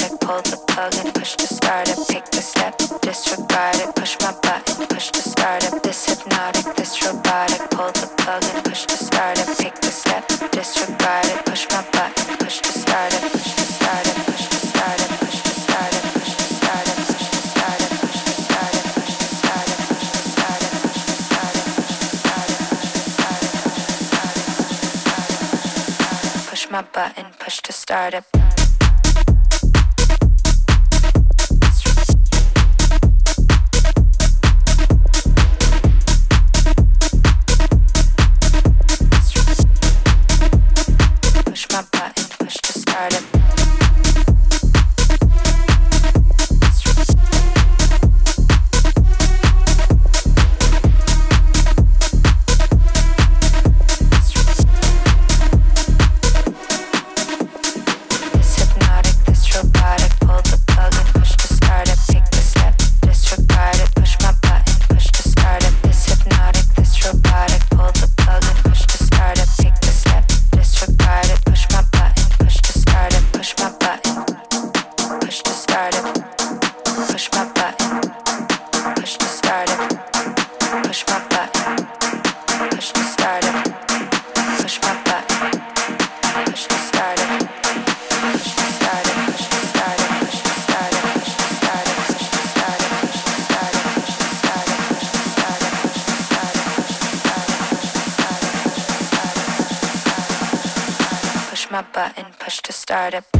started, pulled the plug and push to start it. Take the step, disregard it, push my button, push to start it. This hypnotic, this robotic, Pull the plug and push to start it. Take the step, disregard it, push my button, push to start it, push to start it, push to start it, push to start it, push to start it, push to start it, push to start it, push to start it, push to start it, push to start it, push to start it, push to start it, push to start it, push my button, push to start it. my button, push to start it.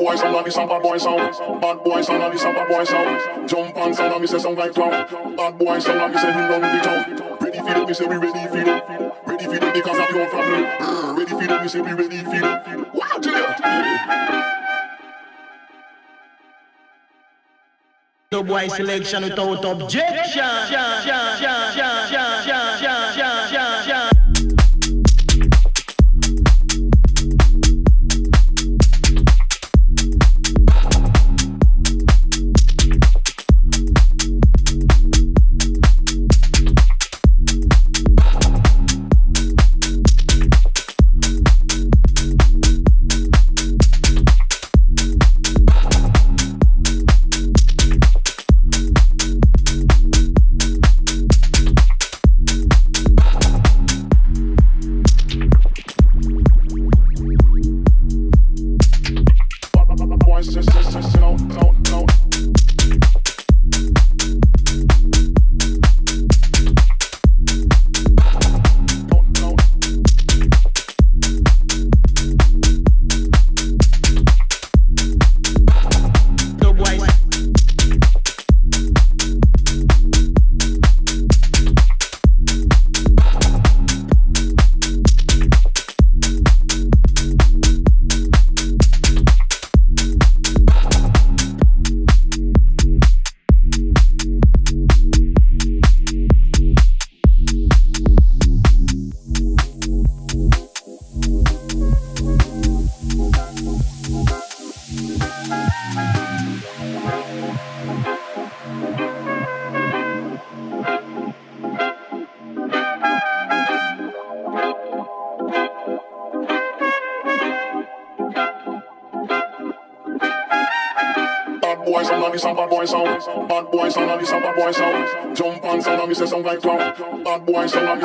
boy sound, and this a bad boys sound. Bad boy sound, and this a bad boy sound. Jump on sound, and me say sound like clown. Bad boys, sound, and me say he run the town. Ready for them, me say we ready for them. Ready for them because of your family. Ready for them, me say we ready for them. Wow, to. Boy selection without objection.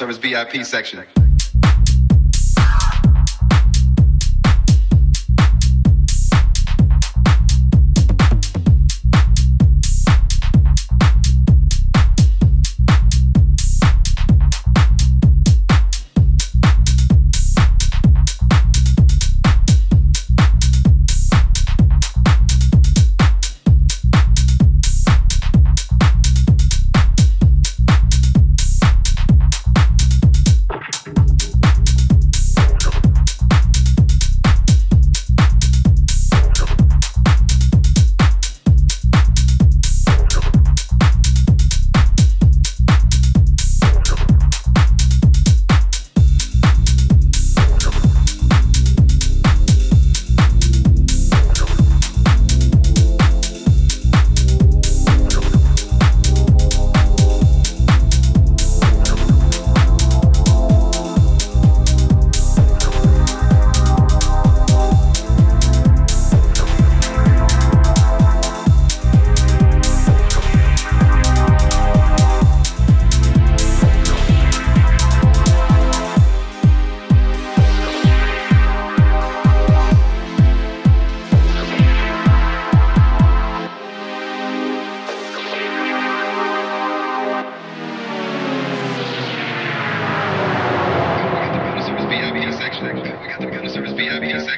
service VIP section.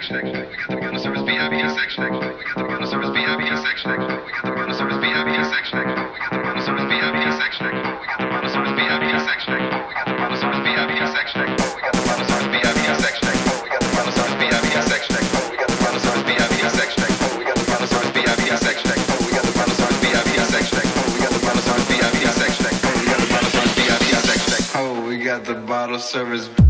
We got the Oh, we got the bottle service.